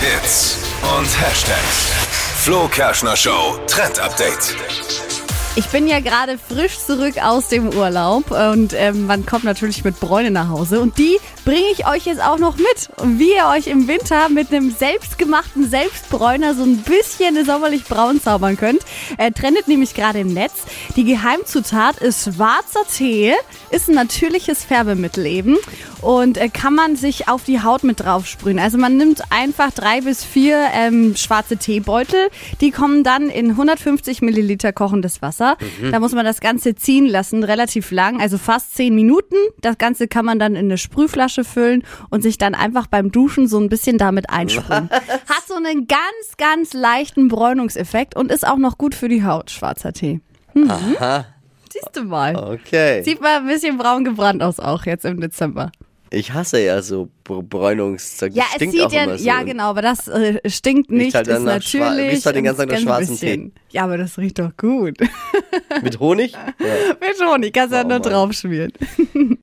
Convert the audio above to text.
Hits und Hashtags. Flo Kerschner Show Trend Update. Ich bin ja gerade frisch zurück aus dem Urlaub und ähm, man kommt natürlich mit Bräune nach Hause und die bringe ich euch jetzt auch noch mit. Wie ihr euch im Winter mit einem selbstgemachten Selbstbräuner so ein bisschen sommerlich braun zaubern könnt, äh, trendet nämlich gerade im Netz. Die Geheimzutat ist schwarzer Tee, ist ein natürliches Färbemittel eben und äh, kann man sich auf die Haut mit drauf sprühen. Also man nimmt einfach drei bis vier ähm, schwarze Teebeutel, die kommen dann in 150 Milliliter kochendes Wasser. Da muss man das Ganze ziehen lassen, relativ lang, also fast zehn Minuten. Das Ganze kann man dann in eine Sprühflasche füllen und sich dann einfach beim Duschen so ein bisschen damit einsprühen. Hat so einen ganz, ganz leichten Bräunungseffekt und ist auch noch gut für die Haut, schwarzer Tee. Aha, Siehst du mal. okay. Sieht mal ein bisschen braun gebrannt aus auch jetzt im Dezember. Ich hasse ja so Br- Bräunungszeug. Ja, es sieht ja, so. ja genau, aber das äh, stinkt nicht, halt ist natürlich. riecht halt den ganzen Tag nach schwarzen bisschen- Ja, aber das riecht doch gut. Mit Honig? Ja. Mit Honig kannst du ja Oh nur Mann. draufschmieren.